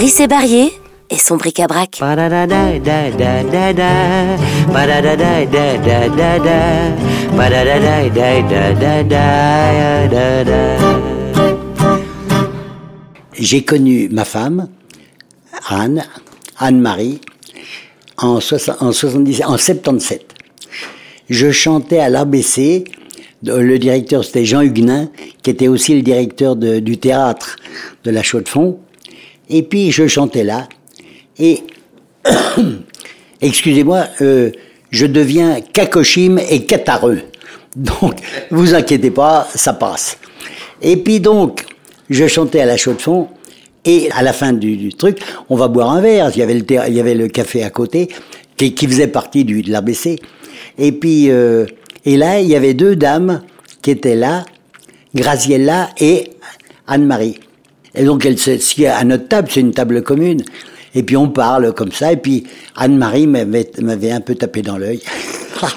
Rissé Barrier et son bric-à-brac. J'ai connu ma femme, Anne, Anne-Marie, en, en, 70, en 77. Je chantais à l'ABC, le directeur c'était Jean Huguenin, qui était aussi le directeur du théâtre de la Chaux-de-Fonds. Et puis je chantais là, et excusez-moi, euh, je deviens cacochime et catareux. Donc, vous inquiétez pas, ça passe. Et puis donc, je chantais à la chaux de fond, et à la fin du, truc, on va boire un verre. Il y avait le, il y avait le café à côté, qui, qui faisait partie du, de l'ABC. Et puis, euh, et là, il y avait deux dames qui étaient là, Graziella et Anne-Marie. Et donc, elle, à notre table, c'est une table commune. Et puis on parle comme ça. Et puis Anne-Marie m'avait un peu tapé dans l'œil.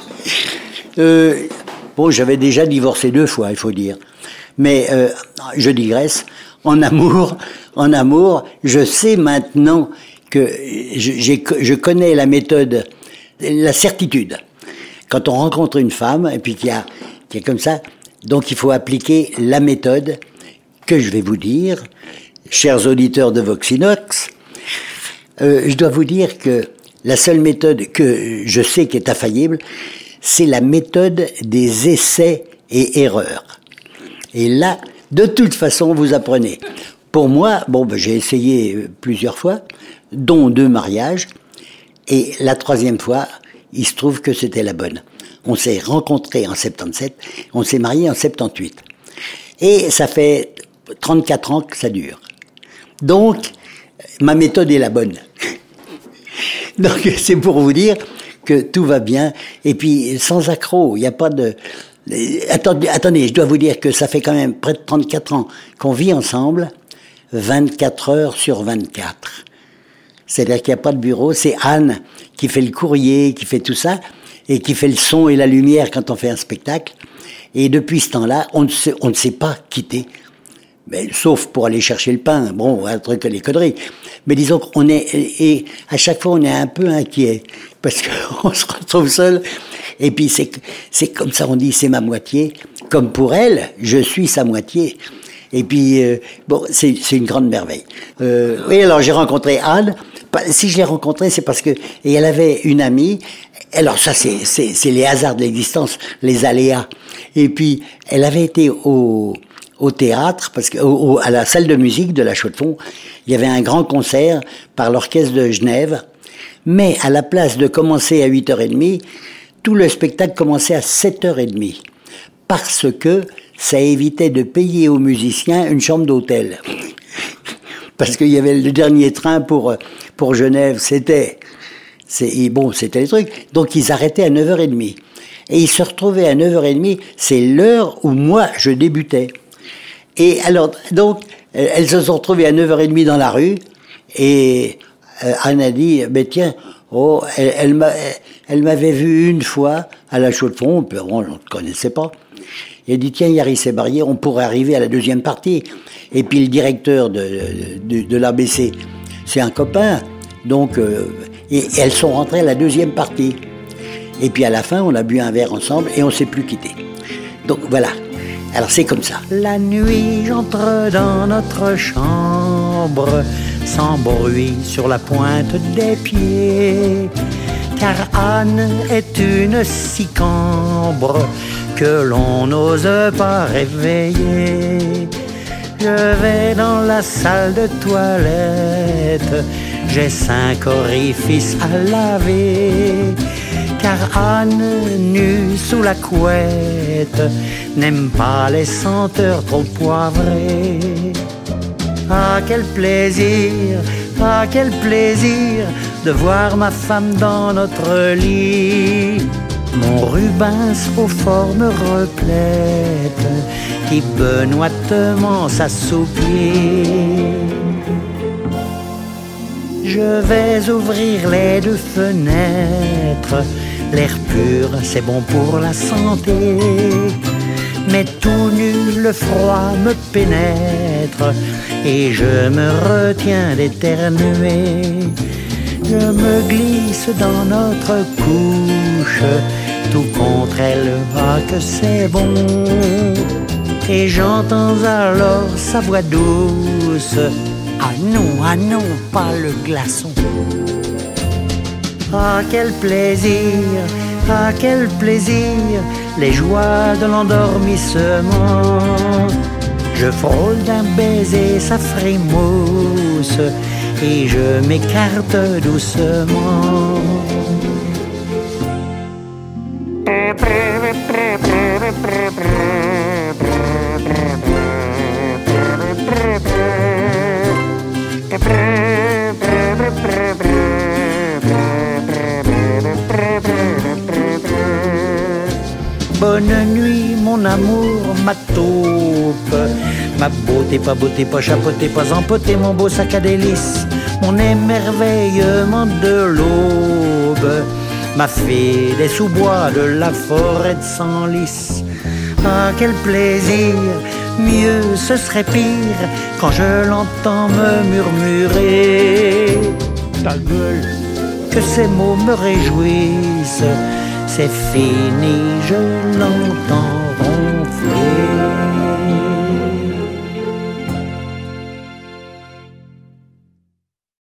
euh, bon, j'avais déjà divorcé deux fois, il faut dire. Mais euh, je digresse. En amour, en amour, je sais maintenant que je, je connais la méthode, la certitude. Quand on rencontre une femme et puis qu'il y a, qu'il y a comme ça, donc il faut appliquer la méthode que je vais vous dire, chers auditeurs de Voxinox, euh, je dois vous dire que la seule méthode que je sais qui est infaillible, c'est la méthode des essais et erreurs. Et là, de toute façon, vous apprenez. Pour moi, bon, ben, j'ai essayé euh, plusieurs fois, dont deux mariages, et la troisième fois, il se trouve que c'était la bonne. On s'est rencontrés en 77, on s'est mariés en 78. Et ça fait 34 ans que ça dure. Donc, ma méthode est la bonne. Donc c'est pour vous dire que tout va bien. Et puis sans accroc, il n'y a pas de... Attendez, attendez, je dois vous dire que ça fait quand même près de 34 ans qu'on vit ensemble, 24 heures sur 24. C'est-à-dire qu'il n'y a pas de bureau, c'est Anne qui fait le courrier, qui fait tout ça, et qui fait le son et la lumière quand on fait un spectacle. Et depuis ce temps-là, on ne on ne s'est pas quitté mais, sauf pour aller chercher le pain, bon, un truc, les conneries. Mais disons qu'on est, et à chaque fois on est un peu inquiet, parce qu'on se retrouve seul. Et puis c'est, c'est comme ça, on dit, c'est ma moitié. Comme pour elle, je suis sa moitié. Et puis, euh, bon, c'est, c'est une grande merveille. Euh, oui, alors j'ai rencontré Anne. Si je l'ai rencontrée, c'est parce que, et elle avait une amie. Alors ça, c'est, c'est, c'est les hasards de l'existence, les aléas. Et puis, elle avait été au, au théâtre, parce que à la salle de musique de la Chaux-de-Fonds, il y avait un grand concert par l'orchestre de Genève, mais à la place de commencer à 8h30, tout le spectacle commençait à 7h30, parce que ça évitait de payer aux musiciens une chambre d'hôtel. parce qu'il y avait le dernier train pour, pour Genève, c'était, c'est, bon, c'était les trucs. Donc ils arrêtaient à 9h30. Et ils se retrouvaient à 9h30, c'est l'heure où moi je débutais. Et alors, donc, euh, elles se sont retrouvées à 9h30 dans la rue, et euh, Anne a dit, mais tiens, oh, elle, m'avait vu une fois à la chaux de fond, on ne connaissait pas. Il a dit, tiens, Yari Barrier, on pourrait arriver à la deuxième partie. Et puis le directeur de, l'ABC, c'est un copain. Donc, euh, et, elles sont rentrées à la deuxième partie. Et puis à la fin, on a bu un verre ensemble et on s'est plus quitté. Donc voilà, alors c'est comme ça. La nuit, j'entre dans notre chambre, sans bruit sur la pointe des pieds. Car Anne est une si cambre que l'on n'ose pas réveiller. Je vais dans la salle de toilette, j'ai cinq orifices à laver car Anne, nue sous la couette, n'aime pas les senteurs trop poivrées. Ah, quel plaisir, ah, quel plaisir de voir ma femme dans notre lit. Mon Rubens aux formes replètes qui benoîtement s'assoupit. Je vais ouvrir les deux fenêtres L'air pur, c'est bon pour la santé. Mais tout nu, le froid me pénètre et je me retiens d'éternuer. Je me glisse dans notre couche, tout contre elle, ah que c'est bon. Et j'entends alors sa voix douce. Ah non, ah non, pas le glaçon. Ah quel plaisir, ah quel plaisir, les joies de l'endormissement. Je frôle d'un baiser sa frimousse et je m'écarte doucement. Bonne nuit, mon amour, ma taupe. Ma beauté, pas beauté, pas chapeauté, pas empoté, mon beau sac à délices, mon émerveillement de l'aube. Ma fée des sous-bois de la forêt de Senlis. Ah, quel plaisir! Mieux ce serait pire quand je l'entends me murmurer. Ta gueule, que ces mots me réjouissent c'est fini, je l'entends ronfler.